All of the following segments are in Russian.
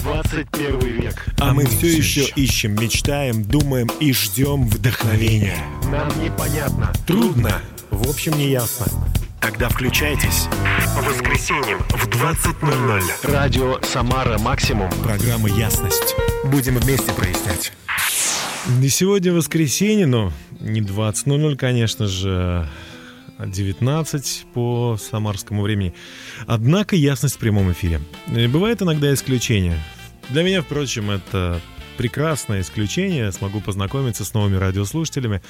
21 век. А мы все еще ищем, мечтаем, думаем и ждем вдохновения. Нам непонятно. Трудно. В общем, не ясно. Тогда включайтесь. По воскресеньям в 20.00. Радио «Самара Максимум». Программа «Ясность». Будем вместе прояснять. Не сегодня воскресенье, но не 20.00, конечно же, 19 по самарскому времени. Однако ясность в прямом эфире. И бывает иногда исключение. Для меня, впрочем, это прекрасное исключение. Смогу познакомиться с новыми радиослушателями.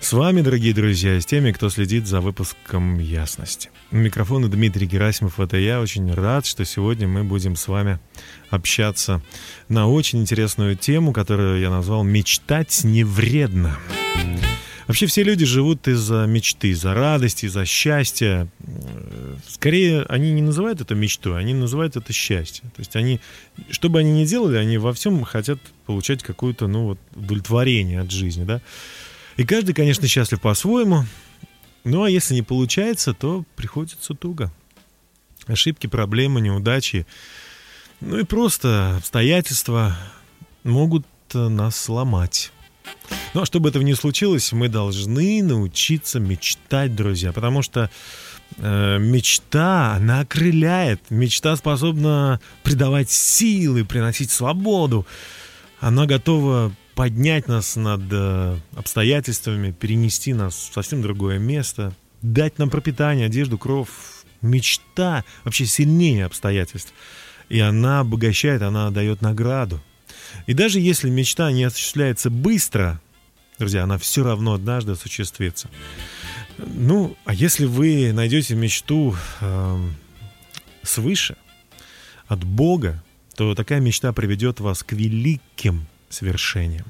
С вами, дорогие друзья, и с теми, кто следит за выпуском «Ясности». У микрофона Дмитрий Герасимов, это я. Очень рад, что сегодня мы будем с вами общаться на очень интересную тему, которую я назвал «Мечтать не вредно». Вообще все люди живут из-за мечты, из-за радости, из-за счастья. Скорее, они не называют это мечтой, они называют это счастье. То есть они, что бы они ни делали, они во всем хотят получать какое-то, ну вот, удовлетворение от жизни, да. И каждый, конечно, счастлив по-своему. Ну, а если не получается, то приходится туго. Ошибки, проблемы, неудачи, ну и просто обстоятельства могут нас сломать. Ну, а чтобы этого не случилось, мы должны научиться мечтать, друзья, потому что э, мечта, она окрыляет, мечта способна придавать силы, приносить свободу. Она готова поднять нас над э, обстоятельствами, перенести нас в совсем другое место, дать нам пропитание, одежду, кровь. Мечта вообще сильнее обстоятельств. И она обогащает, она дает награду. И даже если мечта не осуществляется быстро, друзья, она все равно однажды осуществится. Ну, а если вы найдете мечту э, свыше, от Бога, то такая мечта приведет вас к великим свершением.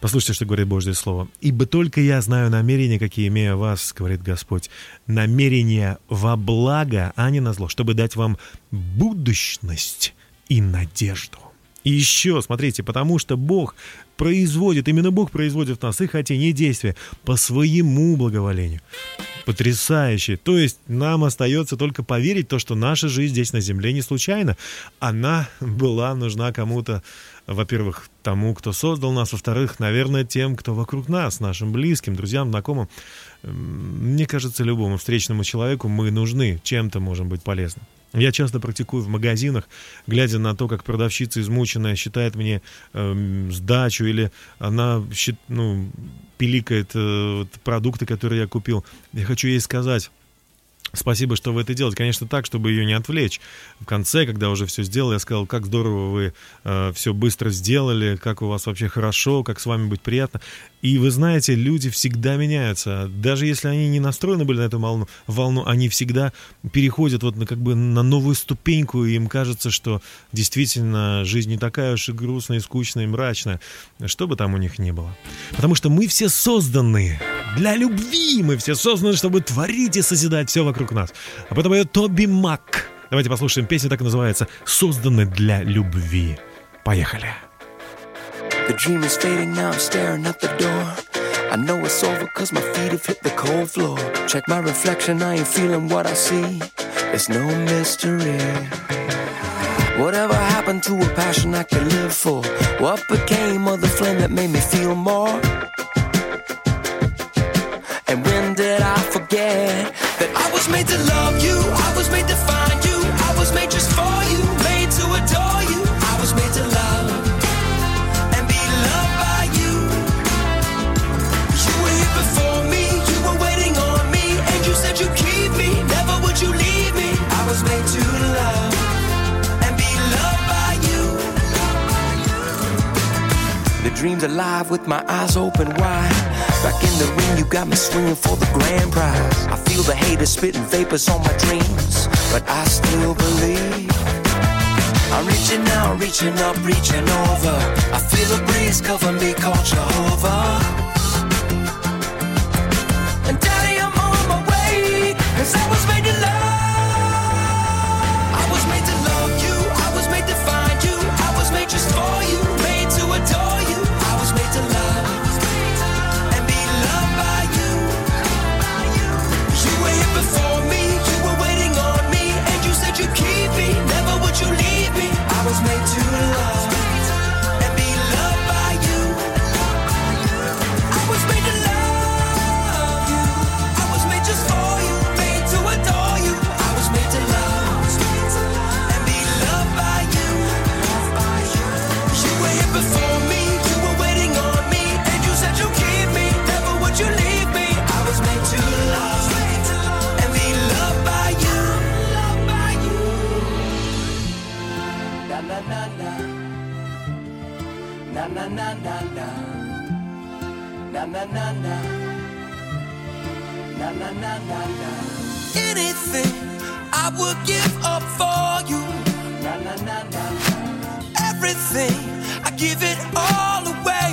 Послушайте, что говорит Божье Слово. «Ибо только я знаю намерения, какие имею вас, — говорит Господь, — намерения во благо, а не на зло, чтобы дать вам будущность и надежду». И еще, смотрите, потому что Бог производит, именно Бог производит в нас и хотение, и действия по своему благоволению. Потрясающе. То есть нам остается только поверить то, что наша жизнь здесь на земле не случайна. Она была нужна кому-то во-первых, тому, кто создал нас, во-вторых, наверное, тем, кто вокруг нас, нашим близким, друзьям, знакомым. Мне кажется, любому встречному человеку мы нужны, чем-то можем быть полезны. Я часто практикую в магазинах, глядя на то, как продавщица измученная считает мне э, сдачу, или она ну, пиликает э, продукты, которые я купил. Я хочу ей сказать, Спасибо, что вы это делаете. Конечно, так, чтобы ее не отвлечь. В конце, когда уже все сделал, я сказал, как здорово вы э, все быстро сделали, как у вас вообще хорошо, как с вами быть приятно. И вы знаете, люди всегда меняются. Даже если они не настроены были на эту волну, волну они всегда переходят вот на, как бы на новую ступеньку, и им кажется, что действительно жизнь не такая уж и грустная, и скучная, и мрачная, что бы там у них ни было. Потому что мы все созданы для любви, мы все созданы, чтобы творить и созидать все вокруг нас. А потом это Тоби Мак. Давайте послушаем песню, так и называется «Созданы для любви». Поехали. The dream is fading now, I'm staring at the door. I know it's over cause my feet have hit the cold floor. Check my reflection, I ain't feeling what I see. It's no mystery. Whatever happened to a passion I could live for? What became of the flame that made me feel more? And when for you, made to adore you. I was made to love. And be loved by you. You were here before me. You were waiting on me, and you said you'd keep me. Never would you leave me. I was made to love and be loved by you. The dream's alive with my eyes open wide. Back in the ring, you got me swinging for the grand prize. I feel the haters spitting vapors on my dreams, but I still believe. I'm reaching out, reaching up, reaching over. I feel a breeze cover me, called Jehovah. And daddy, I'm on my way. Cause I was made to Na na na na na. Na na na na. Na na na na na. Anything I would give up for you. Na na na na na. Everything I give it all away.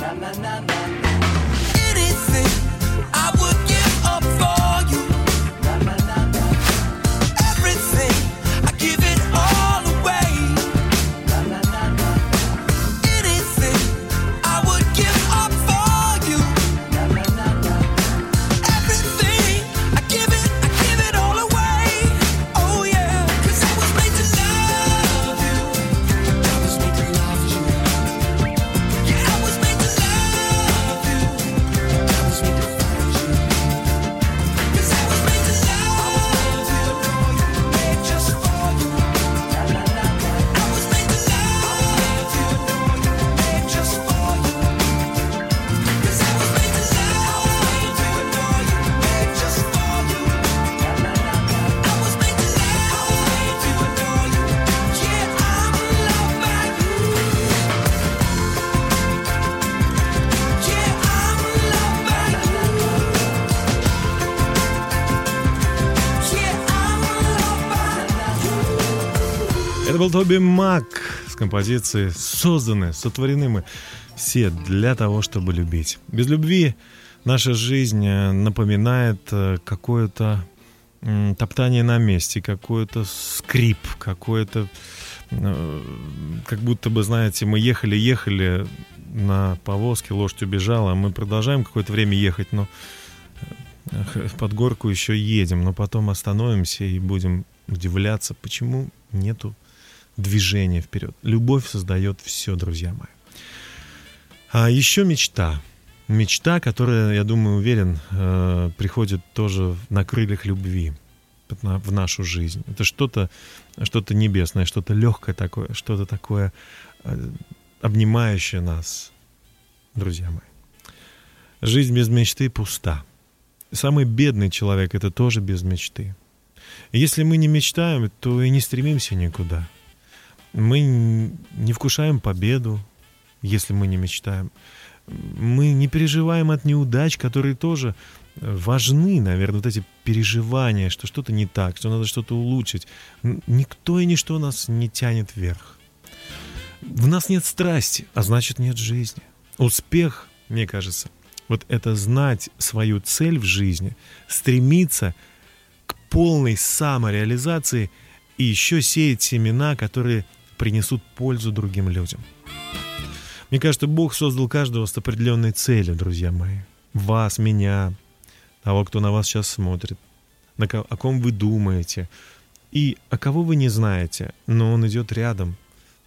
Na na na na был Тоби Мак с композицией «Созданы, сотворены мы все для того, чтобы любить». Без любви наша жизнь э, напоминает э, какое-то топтание на месте, какой-то скрип, какое-то... э, Как будто бы, знаете, мы ехали-ехали на повозке, лошадь убежала, а мы продолжаем какое-то время ехать, но под горку еще едем, но потом остановимся и будем удивляться, почему нету движения вперед. Любовь создает все, друзья мои. А еще мечта. Мечта, которая, я думаю, уверен, э, приходит тоже на крыльях любви в нашу жизнь. Это что-то что небесное, что-то легкое такое, что-то такое э, обнимающее нас, друзья мои. Жизнь без мечты пуста. Самый бедный человек — это тоже без мечты. Если мы не мечтаем, то и не стремимся никуда. Мы не вкушаем победу, если мы не мечтаем. Мы не переживаем от неудач, которые тоже э, важны, наверное, вот эти переживания, что что-то не так, что надо что-то улучшить. Никто и ничто нас не тянет вверх. В нас нет страсти, а значит нет жизни. Успех, мне кажется, вот это знать свою цель в жизни, стремиться к полной самореализации и еще сеять семена, которые принесут пользу другим людям. Мне кажется, Бог создал каждого с определенной целью, друзья мои. Вас, меня, того, кто на вас сейчас смотрит, на ко- о ком вы думаете, и о кого вы не знаете, но Он идет рядом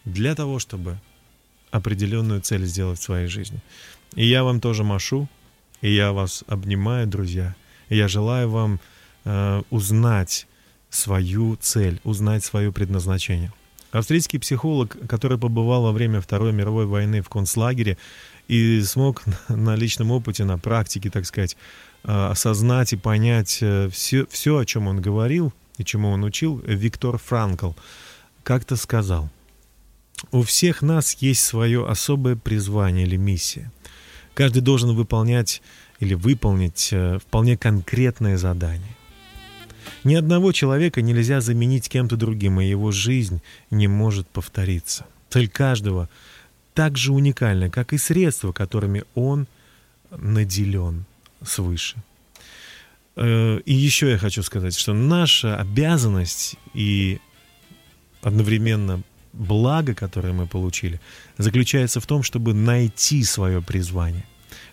для того, чтобы определенную цель сделать в своей жизни. И я вам тоже машу, и я вас обнимаю, друзья. И я желаю вам э, узнать свою цель, узнать свое предназначение. Австрийский психолог, который побывал во время Второй мировой войны в концлагере и смог на личном опыте, на практике, так сказать, э, осознать и понять все, все, о чем он говорил и чему он учил, Виктор Франкл как-то сказал, у всех нас есть свое особое призвание или миссия. Каждый должен выполнять или выполнить э, вполне конкретное задание. Ни одного человека нельзя заменить кем-то другим, и его жизнь не может повториться. Цель каждого так же уникальна, как и средства, которыми он наделен свыше. Э, И еще я хочу сказать, что наша обязанность и одновременно благо, которое мы получили, заключается в том, чтобы найти свое призвание.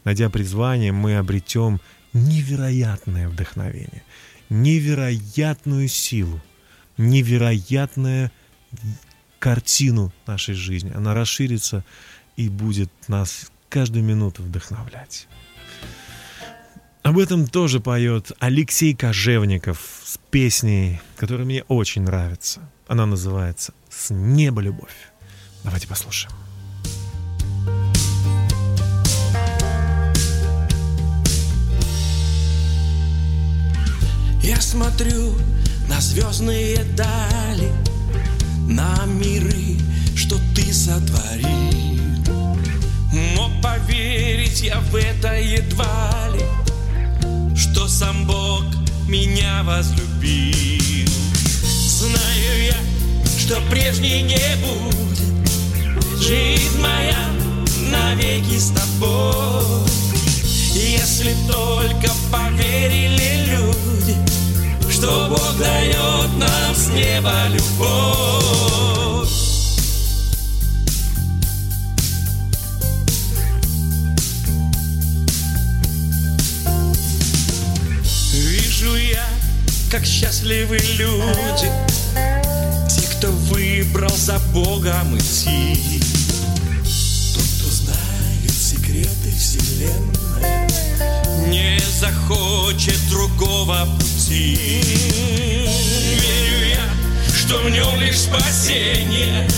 Найдя призвание, мы обретем невероятное вдохновение, невероятную силу, невероятную картину нашей жизни. Она расширится и будет нас каждую минуту вдохновлять. Об этом тоже поет Алексей Кожевников с песней, которая мне очень нравится. Она называется «С неба любовь». Давайте послушаем. Я смотрю на звездные дали, на миры, что ты сотворил. Мог поверить я в это едва ли, что сам Бог меня возлюбил. Знаю я, что прежней не будет, жизнь моя навеки с тобой. Если только поверили люди, что Бог дает нам с неба любовь. Вижу я, как счастливы люди Те, кто выбрал за Богом идти. Тот, кто знает секреты вселенной Не захочет другого пути Верю я, что в нем лишь спасение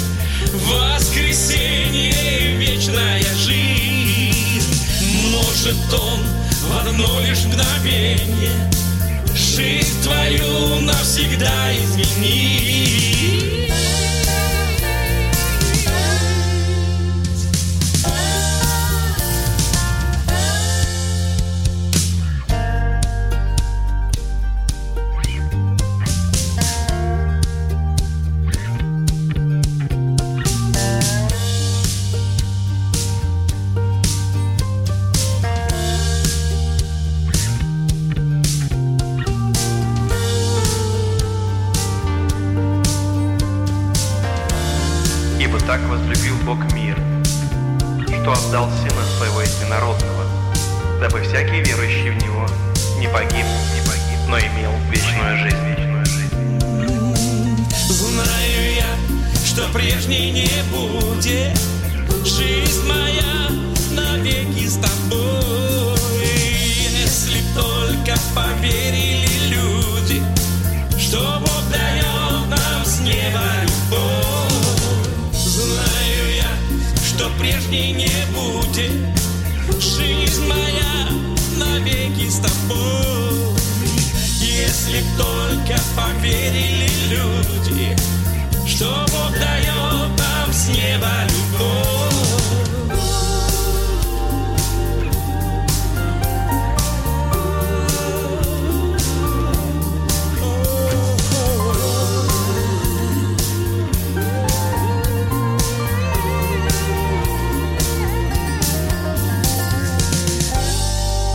Воскресенье и вечная жизнь. Может он в одно лишь мгновение Жизнь твою навсегда изменить Если только поверили люди Что Бог дает нам с неба любовь.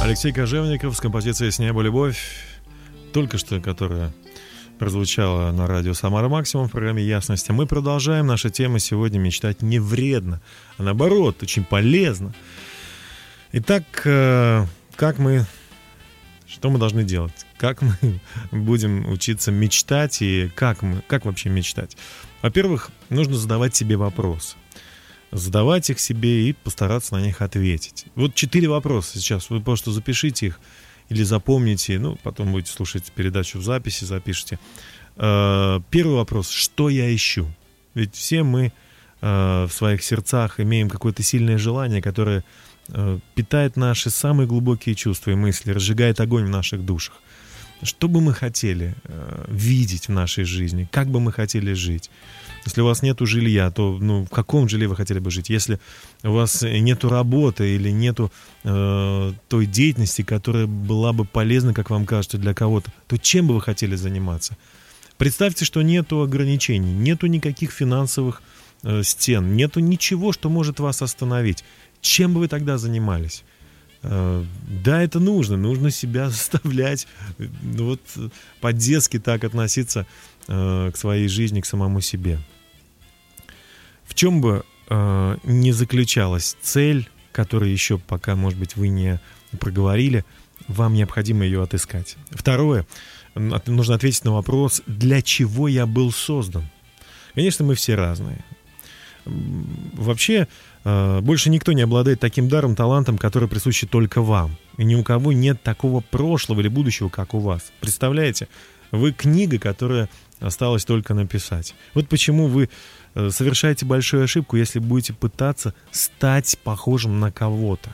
Алексей Кожевников с композицией «С неба любовь», только что которая прозвучала на радио «Самара Максимум» в программе «Ясность». А мы продолжаем. Наша тема сегодня «Мечтать не вредно», а наоборот, очень полезно. Итак, э, как мы... Что мы должны делать? Как мы будем учиться мечтать и как мы... Как вообще мечтать? Во-первых, нужно задавать себе вопросы задавать их себе и постараться на них ответить. Вот четыре вопроса сейчас. Вы просто запишите их или запомните, ну, потом будете слушать передачу в записи, запишите. Э, Первый вопрос. Что я ищу? Ведь все мы э, в своих сердцах имеем какое-то сильное желание, которое э, питает наши самые глубокие чувства и мысли, разжигает огонь в наших душах. Что бы мы хотели видеть в нашей жизни? Как бы мы хотели жить? Если у вас нет жилья, то ну, в каком жилье вы хотели бы жить? Если у вас нет работы или нет э, той деятельности, которая была бы полезна, как вам кажется, для кого-то, то чем бы вы хотели заниматься? Представьте, что нету ограничений, нету никаких финансовых э, стен, нету ничего, что может вас остановить. Чем бы вы тогда занимались? Э, да, это нужно, нужно себя заставлять, ну, вот по-детски так относиться э, к своей жизни, к самому себе. В чем бы э, не заключалась цель, которую еще пока, может быть, вы не проговорили, вам необходимо ее отыскать. Второе, нужно ответить на вопрос, для чего я был создан. Конечно, мы все разные. Вообще, э, больше никто не обладает таким даром, талантом, который присущи только вам. И ни у кого нет такого прошлого или будущего, как у вас. Представляете? Вы книга, которая Осталось только написать. Вот почему вы э, совершаете большую ошибку, если будете пытаться стать похожим на кого-то.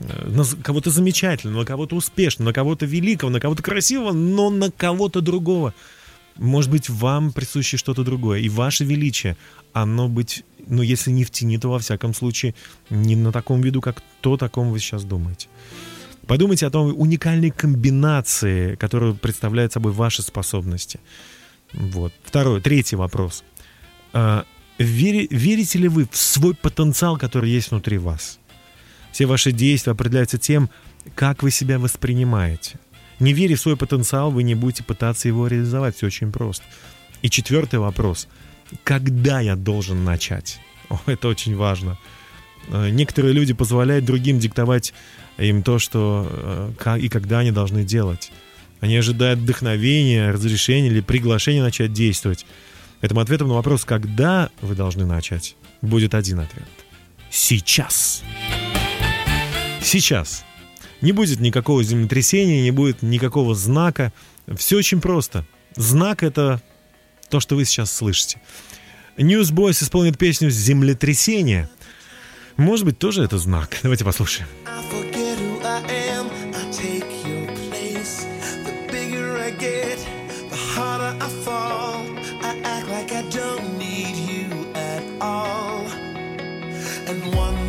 Э, на кого-то замечательного, на кого-то успешного, на кого-то великого, на кого-то красивого, но на кого-то другого. Может быть, вам присуще что-то другое. И ваше величие, оно быть, ну, если не в тени, то во всяком случае не на таком виду, как то, о таком вы сейчас думаете. Подумайте о том уникальной комбинации, которую представляют собой ваши способности. Вот. Второй, третий вопрос. А, Вери, верите ли вы в свой потенциал, который есть внутри вас? Все ваши действия определяются тем, как вы себя воспринимаете. Не веря в свой потенциал, вы не будете пытаться его реализовать. Все очень просто. И четвертый вопрос. Когда я должен начать? О, это очень важно. А, некоторые люди позволяют другим диктовать им то, что э, и когда они должны делать. Они ожидают вдохновения, разрешения или приглашения начать действовать. Этим ответом на вопрос, когда вы должны начать, будет один ответ. Сейчас. Сейчас. Не будет никакого землетрясения, не будет никакого знака. Все очень просто. Знак — это то, что вы сейчас слышите. Newsboys исполнит песню «Землетрясение». Может быть, тоже это знак. Давайте послушаем. get, the harder I fall. I act like I don't need you at all. And one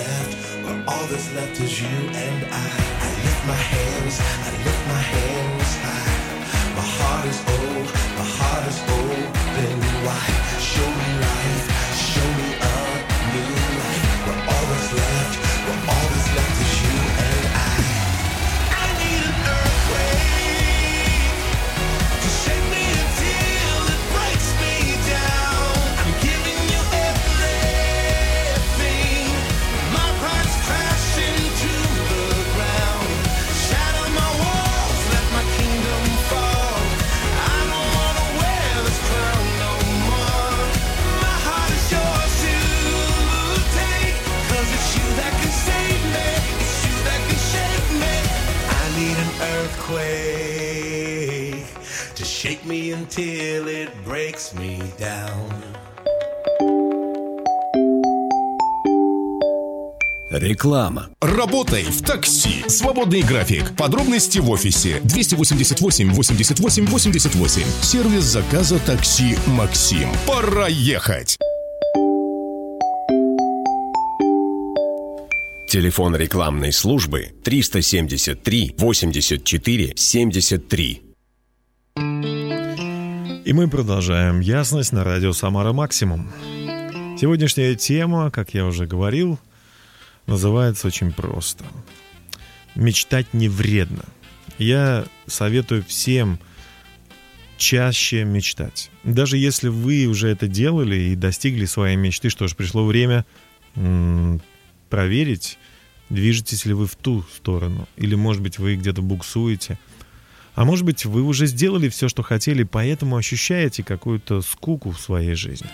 left, where all that's left is you and I. I lift my hands, I lift my hands. Реклама. Работай в такси. Свободный график. Подробности в офисе. 288 88 88. Сервис заказа такси «Максим». Пора ехать. Телефон рекламной службы 373 84 73. И мы продолжаем ясность на радио «Самара Максимум». Сегодняшняя тема, как я уже говорил, называется очень просто. Мечтать не вредно. Я советую всем чаще мечтать. Даже если вы уже это делали и достигли своей мечты, что ж, пришло время проверить, движетесь ли вы в ту сторону, или, может быть, вы где-то буксуете. А может быть, вы уже сделали все, что хотели, поэтому ощущаете какую-то скуку в своей жизни.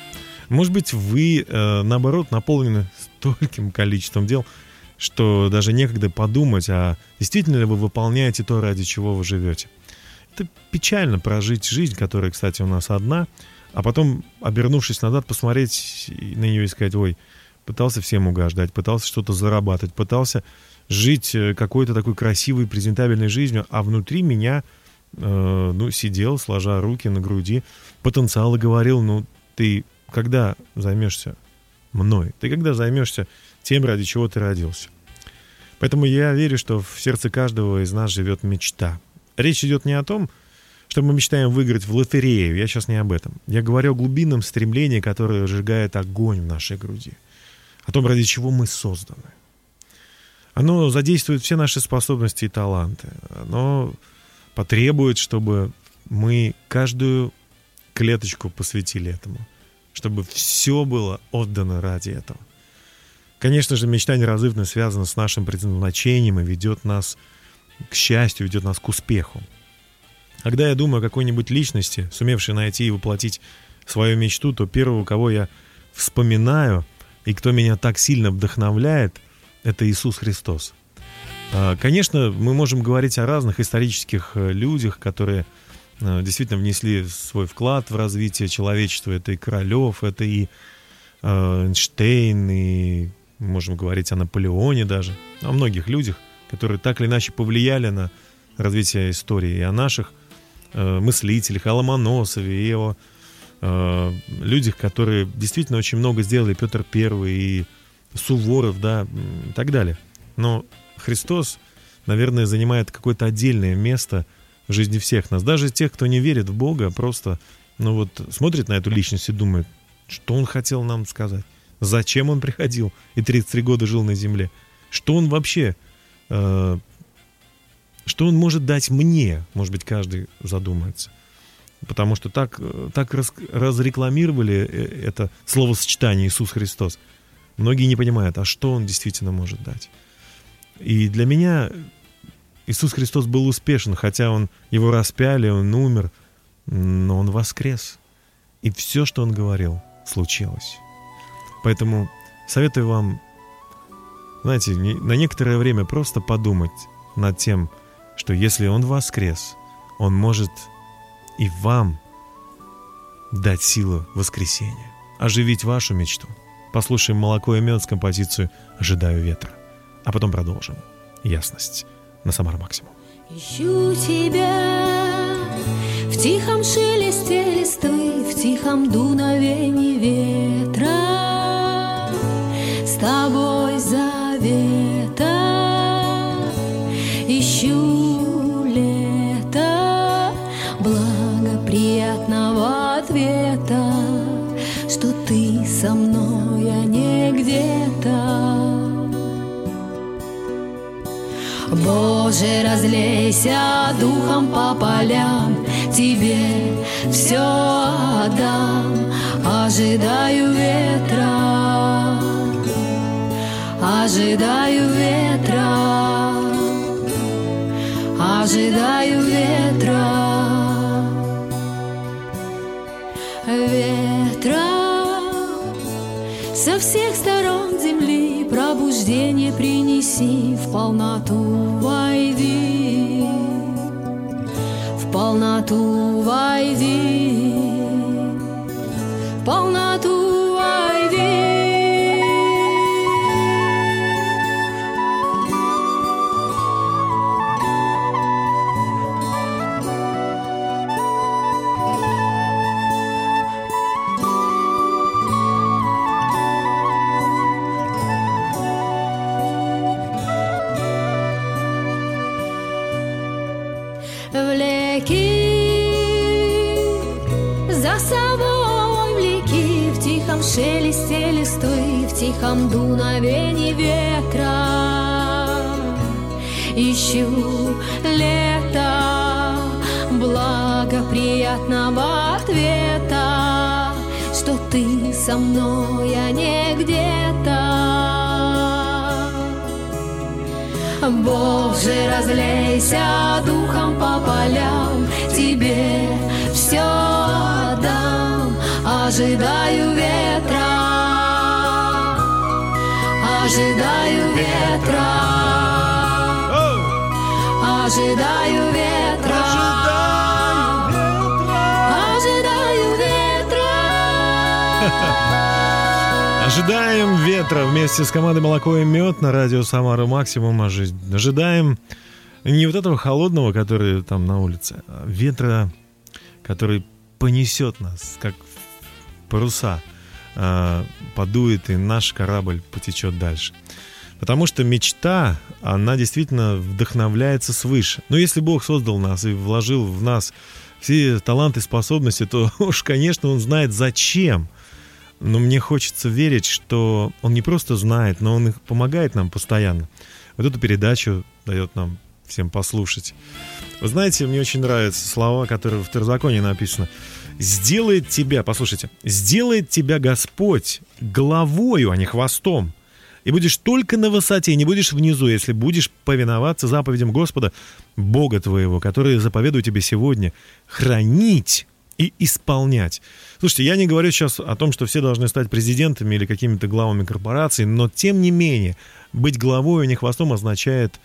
Может быть, вы, э, наоборот, наполнены стольким количеством дел, что даже некогда подумать, а действительно ли вы выполняете то, ради чего вы живете. Это печально прожить жизнь, которая, кстати, у нас одна, а потом, обернувшись назад, посмотреть на нее и сказать, ой, пытался всем угождать, пытался что-то зарабатывать, пытался жить э, какой-то такой красивой, презентабельной жизнью, а внутри меня, э, ну, сидел, сложа руки на груди, потенциал и говорил, ну, ты когда займешься мной? Ты когда займешься тем, ради чего ты родился? Поэтому я верю, что в сердце каждого из нас живет мечта. Речь идет не о том, что мы мечтаем выиграть в лотерею. Я сейчас не об этом. Я говорю о глубинном стремлении, которое разжигает огонь в нашей груди. О том, ради чего мы созданы. Оно задействует все наши способности и таланты. Оно потребует, чтобы мы каждую клеточку посвятили этому. Чтобы все было отдано ради этого. Конечно же, мечта неразрывно связана с нашим предназначением и ведет нас к счастью, ведет нас к успеху. Когда я думаю о какой-нибудь личности, сумевшей найти и воплотить свою мечту, то первого, кого я вспоминаю и кто меня так сильно вдохновляет, это Иисус Христос. А, конечно, мы можем говорить о разных исторических э, людях, которые действительно внесли свой вклад в развитие человечества. Это и Королев, это и э, Эйнштейн, и можем говорить о Наполеоне даже, о многих людях, которые так или иначе повлияли на развитие истории, и о наших э, мыслителях, о Ломоносове, и о э, людях, которые действительно очень много сделали, Петр Первый и Суворов, да, и так далее. Но Христос, наверное, занимает какое-то отдельное место жизни всех нас. Даже тех, кто не верит в Бога, просто, ну вот, смотрит на эту личность и думает, что он хотел нам сказать, зачем он приходил и 33 года жил на земле, что он вообще Э, что он может дать мне, может быть, каждый задумается. Потому что так, э, так раз, разрекламировали э, это словосочетание Иисус Христос. Многие не понимают, а что он действительно может дать. И для меня Иисус Христос был успешен, хотя он, его распяли, он умер, но он воскрес. И все, что он говорил, случилось. Поэтому советую вам знаете, на некоторое время просто подумать над тем, что если Он воскрес, Он может и вам дать силу воскресения, оживить вашу мечту. Послушаем «Молоко и мед» с композицию «Ожидаю ветра», а потом продолжим. Ясность на Самар Максимум. Ищу тебя в тихом шелесте листвы, в тихом дуновении ветра. Боже, разлейся духом по полям Тебе все отдам, ожидаю ветра Ожидаю ветра, ожидаю ветра, ветра со всех сторон земли пробуждение принеси в полноту войди, в полноту войди, в полноту тихом дуновении ветра. Ищу лето благоприятного ответа, что ты со мной, а не где-то. Боже, разлейся духом по полям, тебе все отдам, ожидаю ветра, ожидаю ветра, ожидаю ветра, ожидаю ветра. Ожидаем ветра вместе с командой «Молоко и мед» на радио «Самара Максимум». Ожи- Ожидаем не вот этого холодного, который там на улице, а ветра, который понесет нас, как паруса, а, подует, и наш корабль потечет дальше. Потому что мечта, она действительно вдохновляется свыше. Но если Бог создал нас и вложил в нас все таланты, способности, то уж, конечно, Он знает зачем. Но мне хочется верить, что Он не просто знает, но Он их помогает нам постоянно. Вот эту передачу дает нам всем послушать. Вы знаете, мне очень нравятся слова, которые в Второзаконе написано. «Сделает тебя, послушайте, сделает тебя Господь головою, а не хвостом. И будешь только на высоте, не будешь внизу, если будешь повиноваться заповедям Господа, Бога твоего, который заповедую тебе сегодня, хранить и исполнять. Слушайте, я не говорю сейчас о том, что все должны стать президентами или какими-то главами корпораций, но тем не менее, быть главой, а не хвостом означает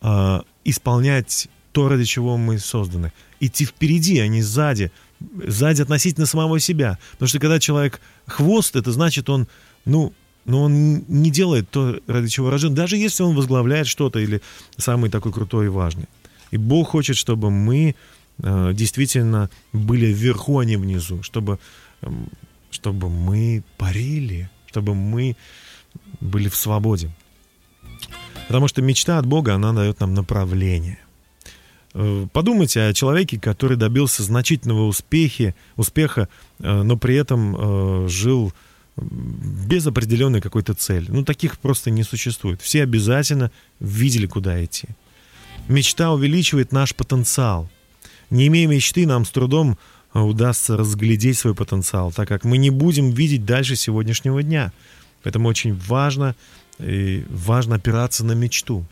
а, исполнять то, ради чего мы созданы. Идти впереди, а не сзади. Сзади относительно самого себя. Потому что когда человек хвост, это значит, он, ну, но он не делает то, ради чего рожден, даже если он возглавляет что-то или самый такой крутой и важный. И Бог хочет, чтобы мы э, действительно были вверху, а не внизу, чтобы, эм, чтобы мы парили, чтобы мы были в свободе. Потому что мечта от Бога, она дает нам направление. Э, Подумайте о человеке, который добился значительного успехи, успеха, э, но при этом э, жил без определенной какой-то цели. Ну, таких просто не существует. Все обязательно видели, куда идти. Мечта увеличивает наш потенциал. Не имея мечты, нам с трудом удастся разглядеть свой потенциал, так как мы не будем видеть дальше сегодняшнего дня. Поэтому очень важно, и важно опираться на мечту.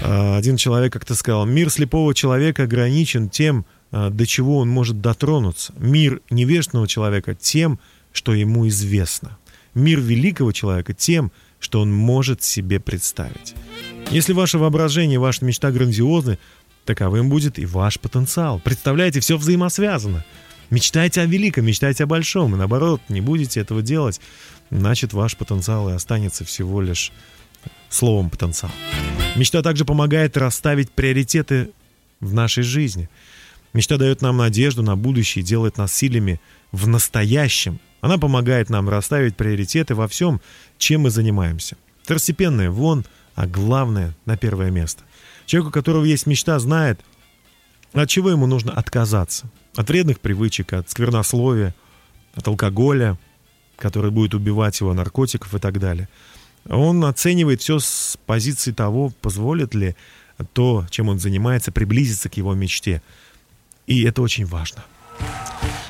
А, Один человек как-то сказал, мир слепого человека ограничен тем, а, до чего он может дотронуться. Мир невежественного человека тем, что ему известно. Мир великого человека тем, что он может себе представить. Если ваше воображение, ваша мечта грандиозны, таковым будет и ваш потенциал. Представляете, все взаимосвязано. Мечтайте о великом, мечтайте о большом, и наоборот, не будете этого делать, значит, ваш потенциал и останется всего лишь словом потенциал. Мечта также помогает расставить приоритеты в нашей жизни. Мечта дает нам надежду на будущее делает нас сильными в настоящем. Она помогает нам расставить приоритеты во всем, чем мы занимаемся. Второстепенное вон, а главное на первое место. Человек, у которого есть мечта, знает, от чего ему нужно отказаться. От вредных привычек, от сквернословия, от алкоголя, который будет убивать его, наркотиков и так далее. Он оценивает все с позиции того, позволит ли то, чем он занимается, приблизиться к его мечте. И это очень важно.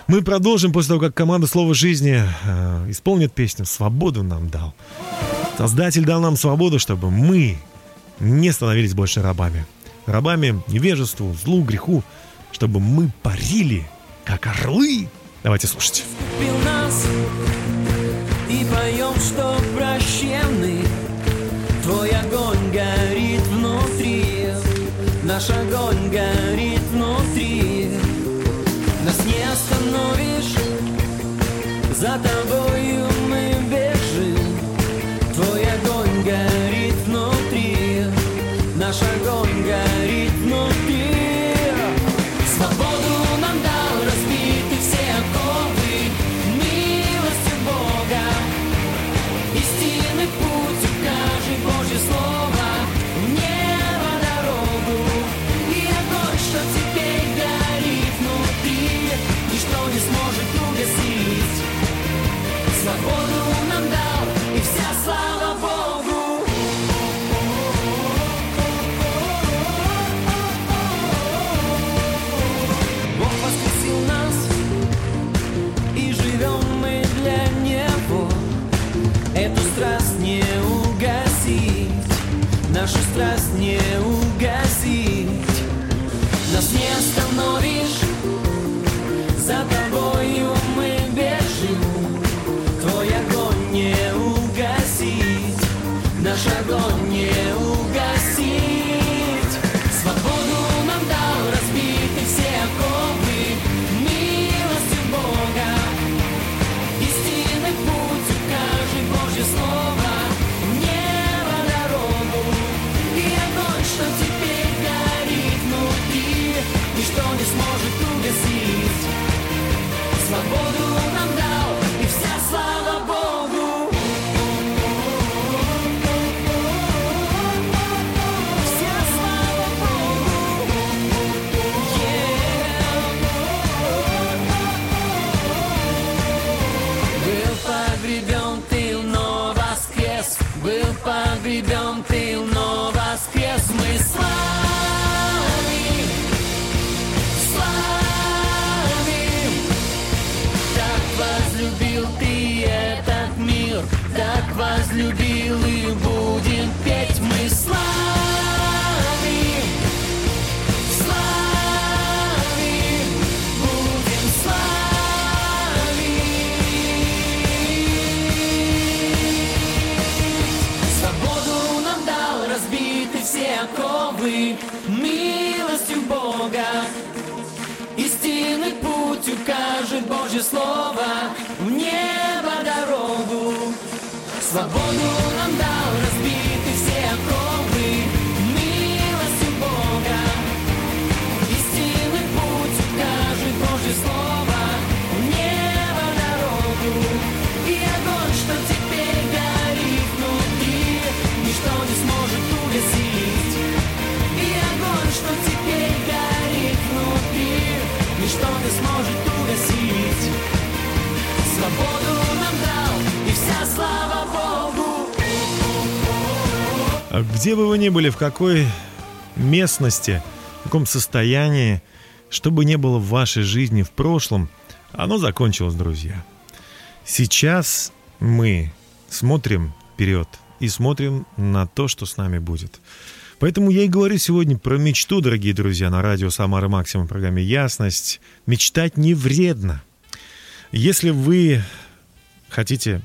Мы продолжим после того, как команда «Слово жизни» э, исполнит песню «Свободу нам дал». Создатель дал нам свободу, чтобы мы не становились больше рабами. Рабами невежеству, злу, греху, чтобы мы парили, как орлы. Давайте слушать. И поем, что she and me. Где бы вы ни были, в какой местности, в каком состоянии, что бы ни было в вашей жизни в прошлом, оно закончилось, друзья. Сейчас мы смотрим вперед и смотрим на то, что с нами будет. Поэтому я и говорю сегодня про мечту, дорогие друзья, на радио «Самара Максимум» в программе «Ясность». Мечтать не вредно. Если вы хотите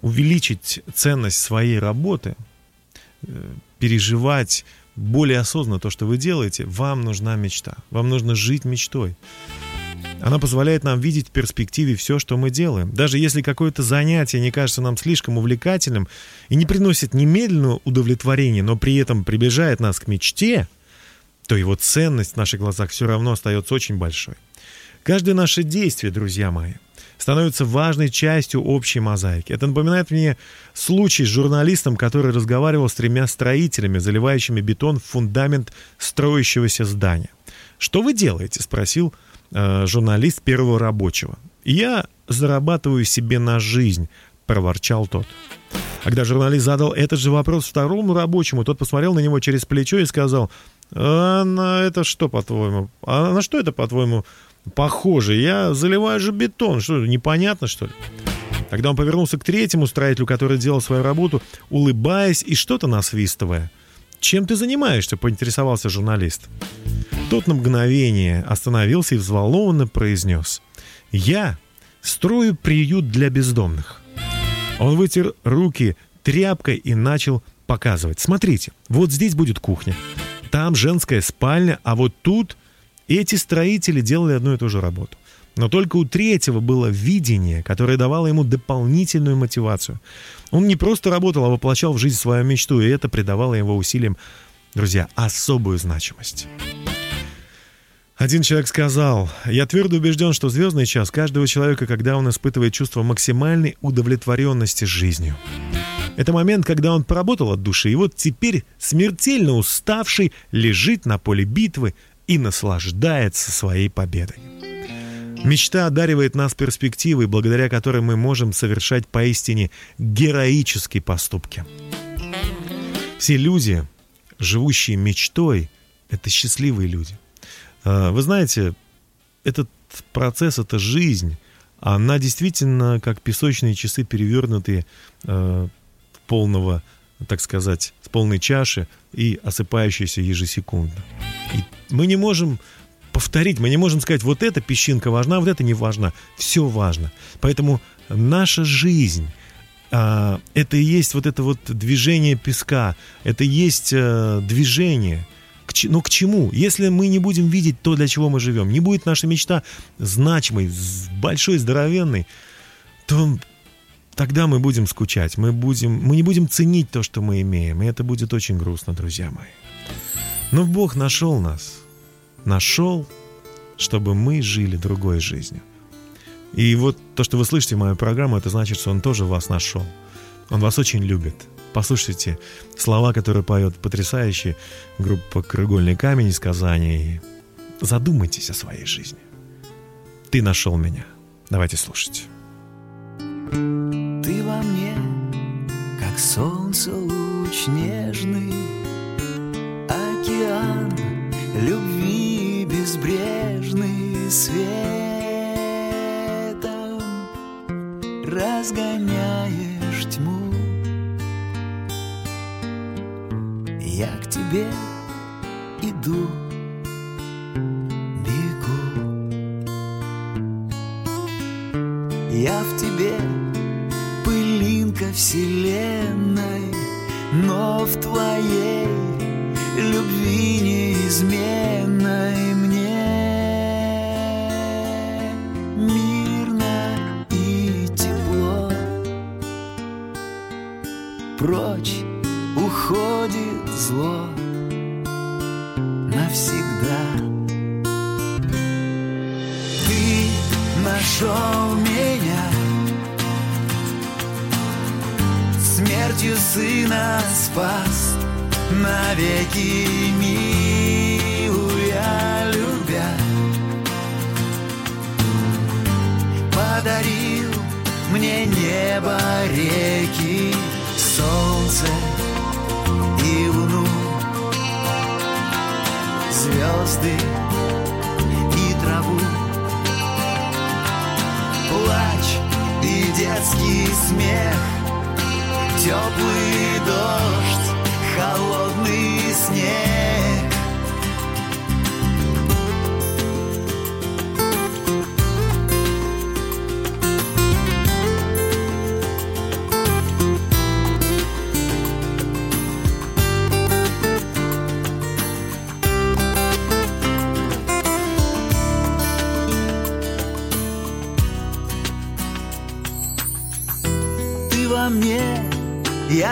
увеличить ценность своей работы, переживать более осознанно то, что вы делаете, вам нужна мечта. Вам нужно жить мечтой. Она позволяет нам видеть в перспективе все, что мы делаем. Даже если какое-то занятие не кажется нам слишком увлекательным и не приносит немедленного удовлетворения, но при этом приближает нас к мечте, то его ценность в наших глазах все равно остается очень большой. Каждое наше действие, друзья мои, становится важной частью общей мозаики. Это напоминает мне случай с журналистом, который разговаривал с тремя строителями, заливающими бетон в фундамент строящегося здания. «Что вы делаете?» — спросил э, журналист первого рабочего. «Я зарабатываю себе на жизнь», — проворчал тот. Когда журналист задал этот же вопрос второму рабочему, тот посмотрел на него через плечо и сказал, «А на это что, по-твоему? А на что это, по-твоему, похоже? Я заливаю же бетон. Что, непонятно, что ли?» Тогда он повернулся к третьему строителю, который делал свою работу, улыбаясь и что-то насвистывая. «Чем ты занимаешься?» — поинтересовался журналист. Тот на мгновение остановился и взволнованно произнес. «Я строю приют для бездомных». Он вытер руки тряпкой и начал показывать. Смотрите, вот здесь будет кухня, там женская спальня, а вот тут эти строители делали одну и ту же работу. Но только у третьего было видение, которое давало ему дополнительную мотивацию. Он не просто работал, а воплощал в жизнь свою мечту, и это придавало его усилиям, друзья, особую значимость. Один человек сказал, «Я твердо убежден, что звездный час каждого человека, когда он испытывает чувство максимальной удовлетворенности жизнью. Это момент, когда он поработал от души, и вот теперь, смертельно уставший, лежит на поле битвы и наслаждается своей победой. Мечта одаривает нас перспективой, благодаря которой мы можем совершать поистине героические поступки. Все люди, живущие мечтой, это счастливые люди. А, Вы знаете, этот процесс, эта жизнь, она действительно как песочные часы, перевернутые э, полного так сказать, с полной чаши и осыпающейся ежесекундно. И мы не можем повторить, мы не можем сказать, вот эта песчинка важна, вот это не важна. Все важно. Поэтому наша жизнь, а, это и есть вот это вот движение песка, это и есть а, движение. Че- ну к чему? Если мы не будем видеть то, для чего мы живем, не будет наша мечта значимой, большой, здоровенной, то тогда мы будем скучать, мы, будем, мы не будем ценить то, что мы имеем, и это будет очень грустно, друзья мои. Но Бог нашел нас, нашел, чтобы мы жили другой жизнью. И вот то, что вы слышите мою программу, это значит, что Он тоже вас нашел. Он вас очень любит. Послушайте слова, которые поет потрясающая группа «Краеугольный камень» из Казани. Задумайтесь о своей жизни. Ты нашел меня. Давайте слушать. Во мне, как солнце луч нежный, океан любви безбрежный светом разгоняешь тьму. Я к тебе иду,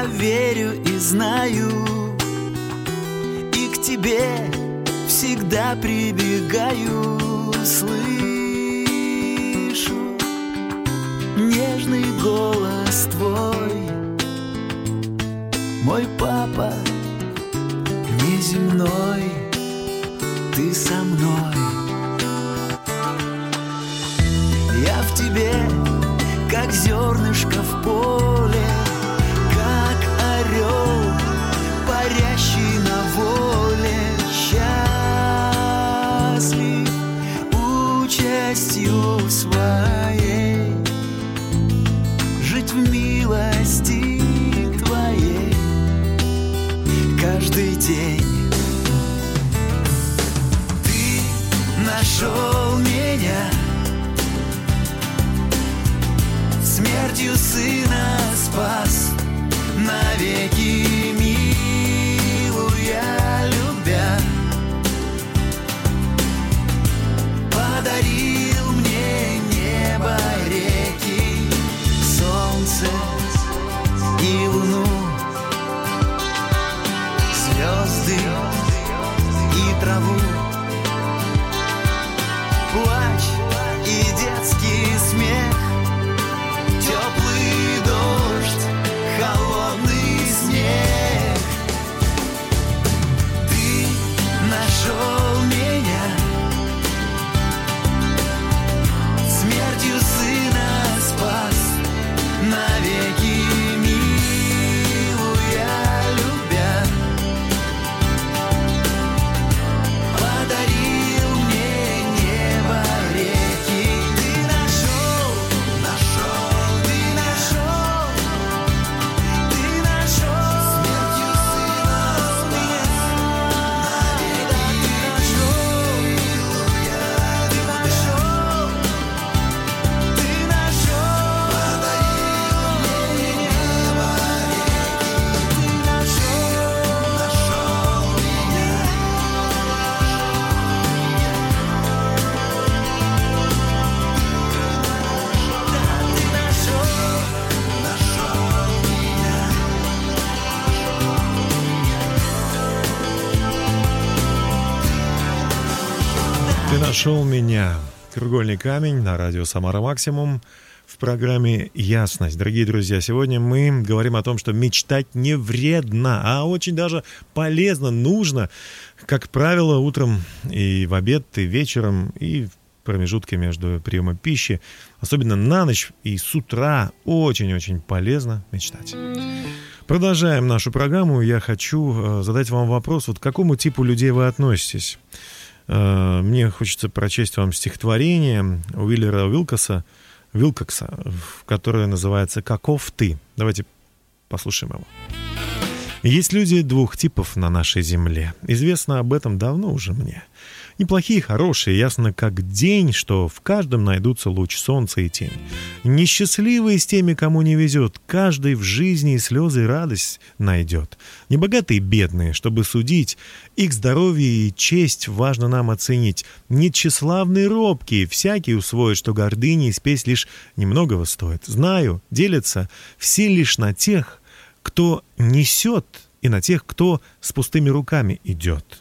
верю и знаю, и к тебе всегда прибегаю, слышу камень на радио Самара Максимум в программе «Ясность». Дорогие друзья, сегодня мы говорим о том, что мечтать не вредно, а очень даже полезно, нужно. Как правило, утром и в обед, и вечером, и в промежутке между приемом пищи, особенно на ночь и с утра, очень-очень полезно мечтать. Продолжаем нашу программу. Я хочу э, задать вам вопрос, вот к какому типу людей вы относитесь? Э, мне хочется прочесть вам стихотворение Уиллера Уилкоса, Вилкокса, которое называется «Каков ты?». Давайте послушаем его. Есть люди двух типов на нашей земле. Известно об этом давно уже мне. Неплохие, хорошие, ясно как день, что в каждом найдутся луч солнца и тень. Несчастливые с теми, кому не везет, каждый в жизни и слезы и радость найдет. Небогатые и бедные, чтобы судить, их здоровье и честь важно нам оценить. Нетчеславные робкие, всякий усвоит, что гордыни и спесь лишь немногого стоит. Знаю, делятся все лишь на тех, кто несет, и на тех, кто с пустыми руками идет.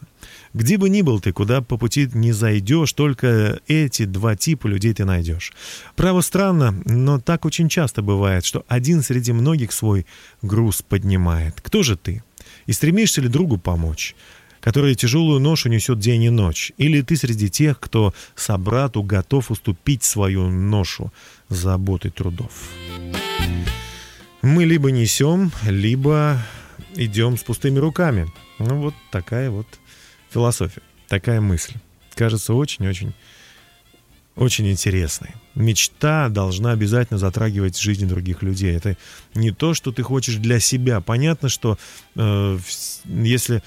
Где бы ни был ты, куда по пути не зайдешь, только эти два типа людей ты найдешь. Право странно, но так очень часто бывает, что один среди многих свой груз поднимает. Кто же ты? И стремишься ли другу помочь? который тяжелую ношу несет день и ночь? Или ты среди тех, кто собрату готов уступить свою ношу заботы трудов? Мы либо несем, либо идем с пустыми руками. Ну вот такая вот философия, такая мысль. Кажется очень-очень очень интересной. Мечта должна обязательно затрагивать жизни других людей. Это не то, что ты хочешь для себя. Понятно, что э, если,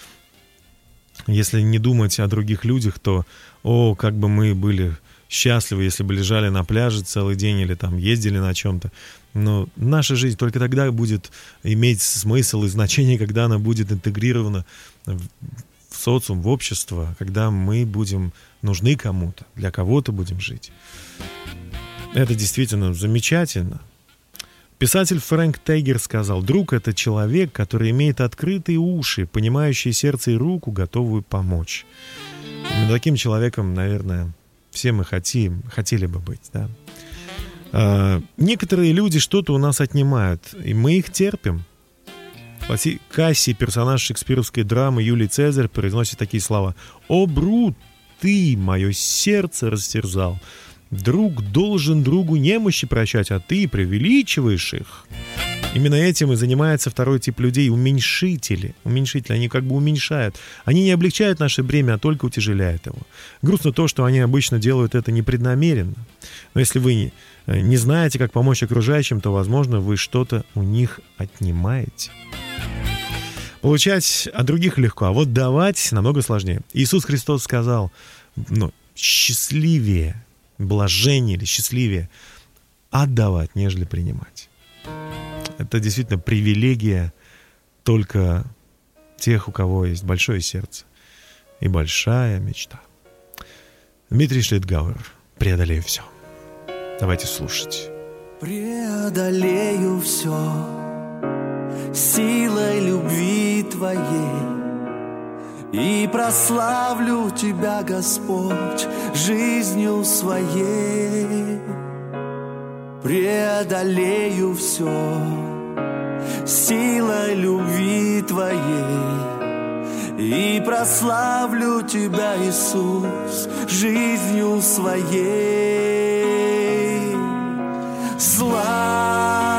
если не думать о других людях, то, о, как бы мы были счастливы, если бы лежали на пляже целый день или там ездили на чем-то. Но наша жизнь только тогда будет иметь смысл и значение, когда она будет интегрирована социум, в общество, когда мы будем нужны кому-то, для кого-то будем жить. Это действительно замечательно. Писатель Фрэнк Тейгер сказал, «Друг — это человек, который имеет открытые уши, понимающий сердце и руку, готовую помочь». Именно таким человеком, наверное, все мы хотим, хотели бы быть, да. А, некоторые люди что-то у нас отнимают, и мы их терпим. Кассий, персонаж шекспировской драмы Юлий Цезарь, произносит такие слова. «О, Брут, ты мое сердце растерзал. Друг должен другу немощи прощать, а ты преувеличиваешь их». Именно этим и занимается второй тип людей – уменьшители. Уменьшители, они как бы уменьшают. Они не облегчают наше бремя, а только утяжеляют его. Грустно то, что они обычно делают это непреднамеренно. Но если вы не знаете, как помочь окружающим, то, возможно, вы что-то у них отнимаете. Получать от других легко, а вот давать намного сложнее. Иисус Христос сказал, ну, счастливее, блажение или счастливее отдавать, нежели принимать. Это действительно привилегия только тех, у кого есть большое сердце и большая мечта. Дмитрий Шлитгауэр «Преодолею все». Давайте слушать. Преодолею все силой любви Твоей. И прославлю Тебя, Господь, жизнью своей. Преодолею все силой любви Твоей. И прославлю Тебя, Иисус, жизнью своей. Слава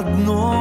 одно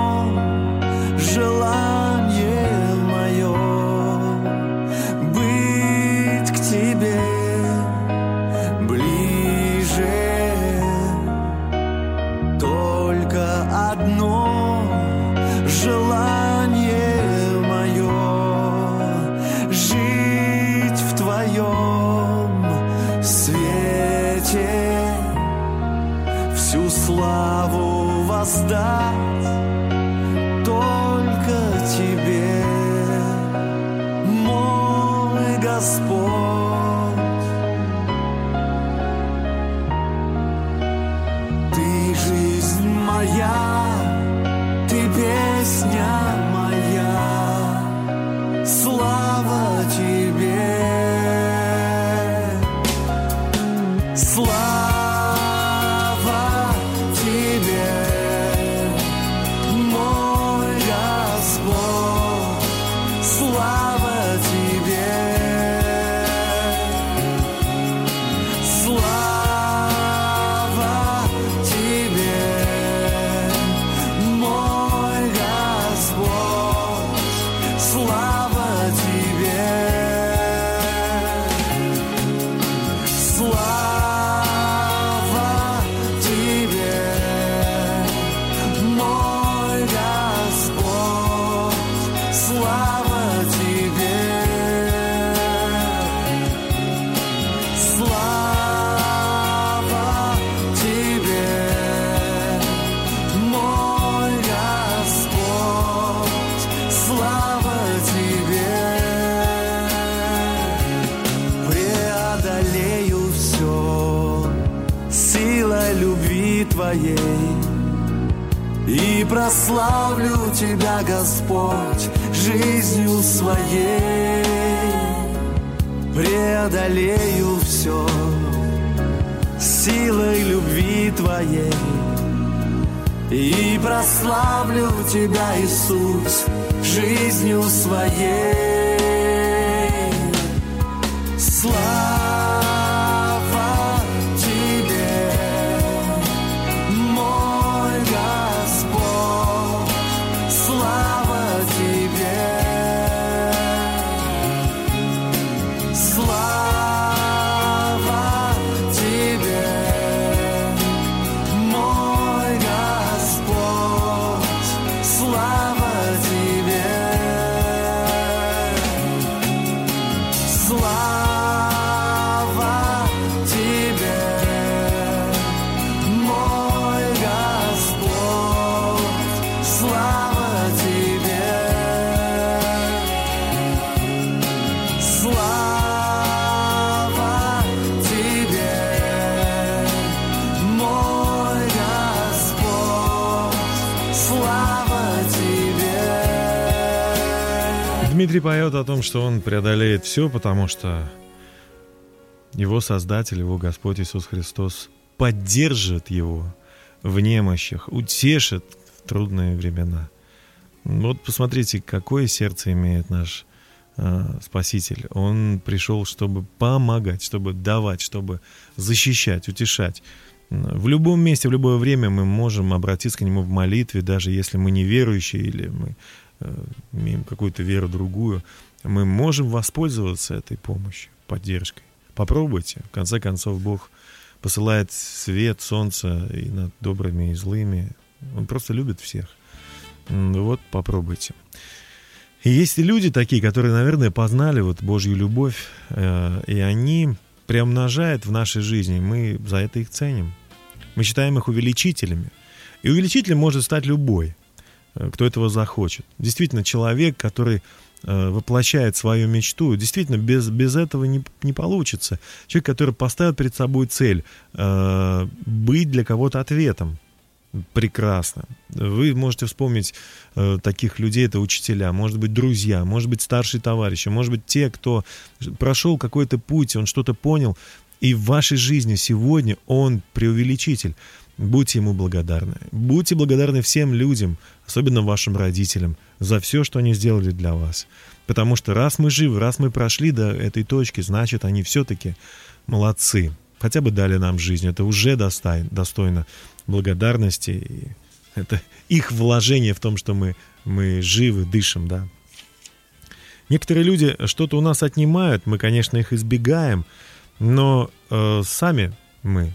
прославлю Тебя, Господь, жизнью своей. Преодолею все силой любви Твоей. И прославлю Тебя, Иисус, жизнью своей. Слава Дмитрий поет о том, что он преодолеет все, потому что его Создатель, его Господь Иисус Христос поддержит его в немощах, утешит в трудные времена. Вот посмотрите, какое сердце имеет наш э, Спаситель. Он пришел, чтобы помогать, чтобы давать, чтобы защищать, утешать. В любом месте, в любое время мы можем обратиться к Нему в молитве, даже если мы неверующие или мы э, имеем какую-то веру другую, мы можем воспользоваться этой помощью, поддержкой. Попробуйте. В конце концов, Бог посылает свет, солнце и над добрыми и злыми. Он просто любит всех. Вот попробуйте. И есть люди такие, которые, наверное, познали вот Божью любовь, э, и они приумножают в нашей жизни. Мы за это их ценим. Мы считаем их увеличителями. И увеличителем может стать любой, э, кто этого захочет. Действительно, человек, который э, воплощает свою мечту, действительно, без, без этого не, не получится. Человек, который поставил перед собой цель э, быть для кого-то ответом. Прекрасно. Вы можете вспомнить э, таких людей, это учителя, может быть, друзья, может быть, старшие товарищи, может быть, те, кто прошел какой-то путь, он что-то понял, и в вашей жизни сегодня он преувеличитель. Будьте ему благодарны. Будьте благодарны всем людям, особенно вашим родителям, за все, что они сделали для вас. Потому что раз мы живы, раз мы прошли до этой точки, значит, они все-таки молодцы. Хотя бы дали нам жизнь. Это уже достойно, благодарности. И это их вложение в том, что мы, мы живы, дышим, да. Некоторые люди что-то у нас отнимают, мы, конечно, их избегаем, но э, сами мы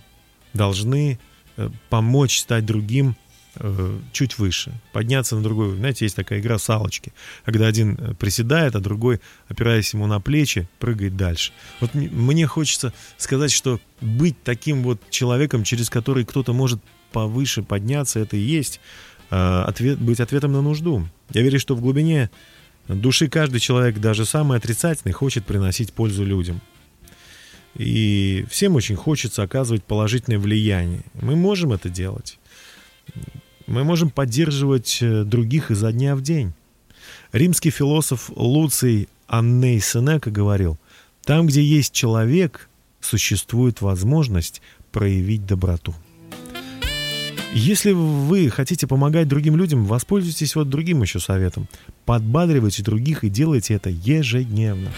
должны э, помочь стать другим э, чуть выше, подняться на другой. Знаете, есть такая игра салочки, когда один э, приседает, а другой, опираясь ему на плечи, прыгает дальше. Вот мне хочется сказать, что быть таким вот человеком, через который кто-то может повыше подняться, это и есть э, ответ, быть ответом на нужду. Я верю, что в глубине души каждый человек, даже самый отрицательный, хочет приносить пользу людям. И всем очень хочется оказывать положительное влияние. Мы можем это делать. Мы можем поддерживать э, других изо дня в день. Римский философ Луций Анней Сенека говорил, там, где есть человек, существует возможность проявить доброту. Если вы хотите помогать другим людям, воспользуйтесь вот другим еще советом. Подбадривайте других и делайте это ежедневно.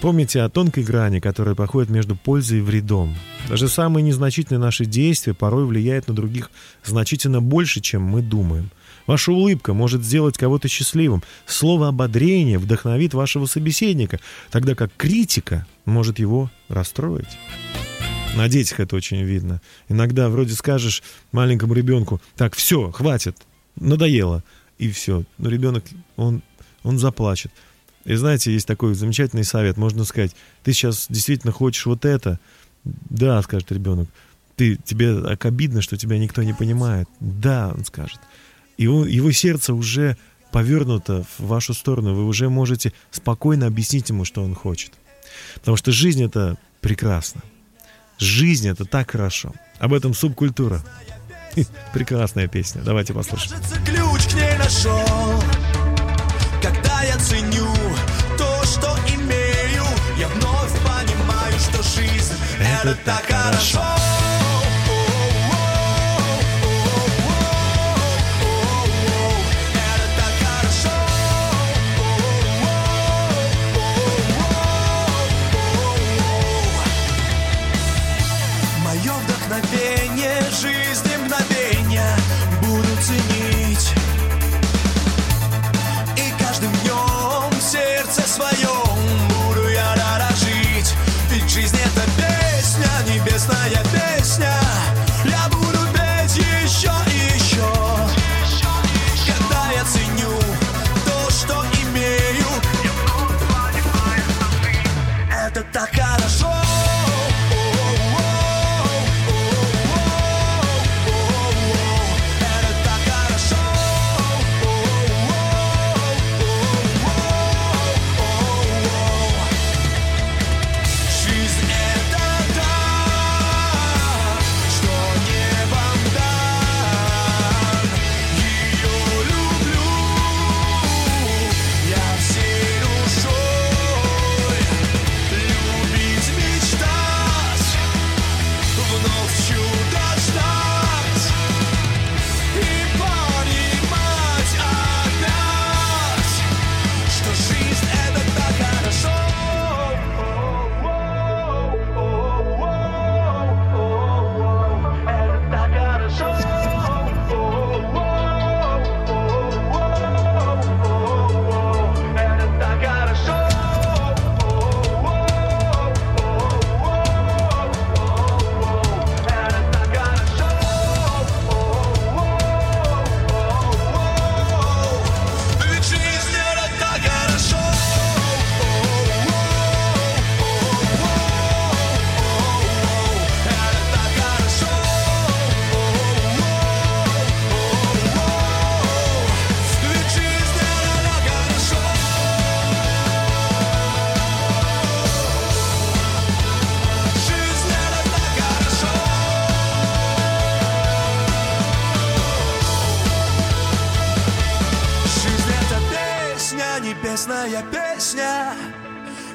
Помните о тонкой грани, которая проходит между пользой и вредом. Даже самые незначительные наши действия порой влияют на других значительно больше, чем мы думаем. Ваша улыбка может сделать кого-то счастливым. Слово ободрения вдохновит вашего собеседника, тогда как критика может его расстроить. На детях это очень видно. Иногда вроде скажешь маленькому ребенку, так, все, хватит, надоело. И все. Но ребенок, он, он заплачет. И знаете, есть такой замечательный совет. Можно сказать, ты сейчас действительно хочешь вот это. Да, скажет ребенок. Ты, тебе так обидно, что тебя никто не понимает. Да, он скажет. Он, его сердце уже повернуто в вашу сторону. Вы уже можете спокойно объяснить ему, что он хочет. Потому что жизнь это прекрасно. Жизнь это так хорошо. Об этом субкультура. Прекрасная песня. Давайте послушаем. Кажется, ключ к ней нашел Когда я ценю жизнь Это так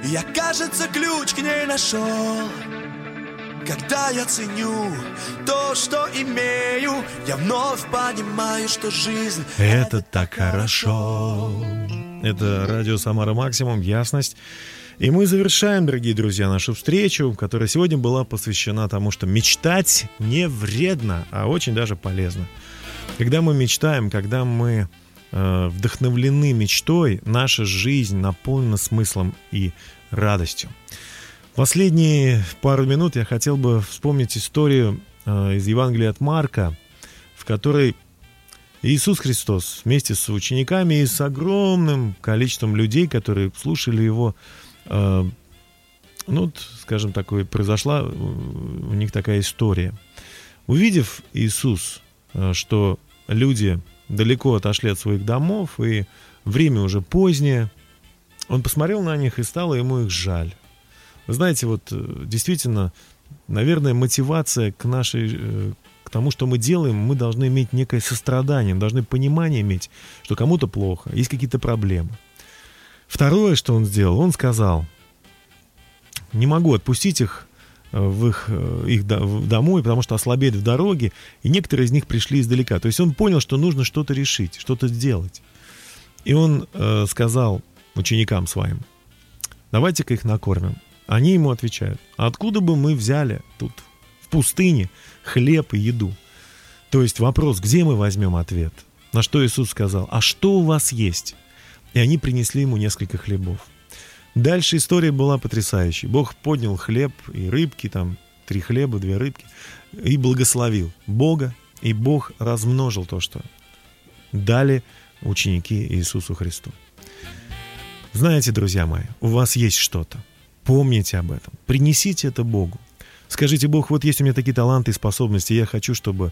Я, кажется, ключ к ней нашел Когда я ценю то, что имею Я вновь понимаю, что жизнь Это так хорошо. Это радио Самара Максимум, ясность. И мы завершаем, дорогие друзья, нашу встречу, которая сегодня была посвящена тому, что мечтать не вредно, а очень даже полезно. Когда мы мечтаем, когда мы э, вдохновлены мечтой, наша жизнь наполнена смыслом и радостью. Последние пару минут я хотел бы вспомнить историю э, из Евангелия от Марка, в которой Иисус Христос вместе с учениками и с огромным количеством людей, которые слушали его, э, ну, скажем, такой, произошла э, у них такая история. Увидев Иисус, что люди далеко отошли от своих домов, и время уже позднее, он посмотрел на них, и стало ему их жаль. Вы знаете, вот э, действительно, наверное, мотивация к нашей, э, к тому, что мы делаем, мы должны иметь некое сострадание, должны понимание иметь, что кому-то плохо, есть какие-то проблемы. Второе, что он сделал, он сказал, не могу отпустить их э, в их, их домой, потому что ослабеют в дороге, и некоторые из них пришли издалека. То есть он понял, что нужно что-то решить, что-то сделать. И он э, сказал ученикам своим, давайте-ка их накормим. Они ему отвечают, откуда бы мы взяли тут, в пустыне, хлеб и еду? То есть вопрос, где мы возьмем ответ? На что Иисус сказал, а что у вас есть? И они принесли ему несколько хлебов. Дальше история была потрясающей. Бог поднял хлеб и рыбки, там три хлеба, две рыбки, и благословил Бога, и Бог размножил то, что дали ученики Иисусу Христу. Знаете, друзья мои, у вас есть что-то. Помните об этом. Принесите это Богу. Скажите, Бог, вот есть у меня такие таланты и способности, я хочу, чтобы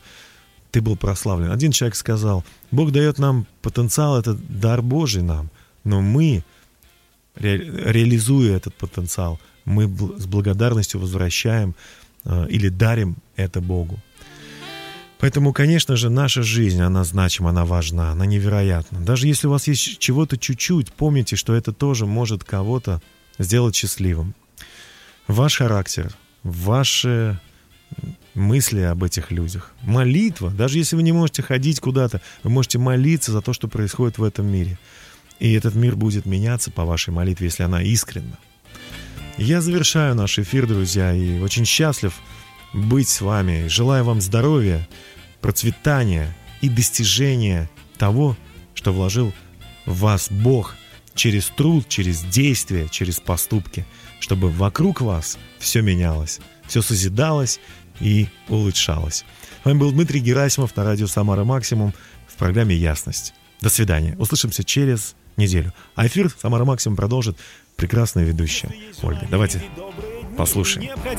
ты был прославлен. Один человек сказал, Бог дает нам потенциал, это дар Божий нам, но мы, ре- реализуя этот потенциал, мы с благодарностью возвращаем э, или дарим это Богу. Поэтому, конечно же, наша жизнь, она значима, она важна, она невероятна. Даже если у вас есть чего-то чуть-чуть, помните, что это тоже может кого-то сделать счастливым. Ваш характер, ваши мысли об этих людях. Молитва, даже если вы не можете ходить куда-то, вы можете молиться за то, что происходит в этом мире. И этот мир будет меняться по вашей молитве, если она искренна. Я завершаю наш эфир, друзья, и очень счастлив быть с вами. Желаю вам здоровья, процветания и достижения того, что вложил в вас Бог через труд, через действия, через поступки, чтобы вокруг вас все менялось, все созидалось и улучшалось. С вами был Дмитрий Герасимов на радио «Самара Максимум» в программе «Ясность». До свидания. Услышимся через неделю. А эфир «Самара Максимум» продолжит прекрасная ведущая Ольга. Давайте послушаем.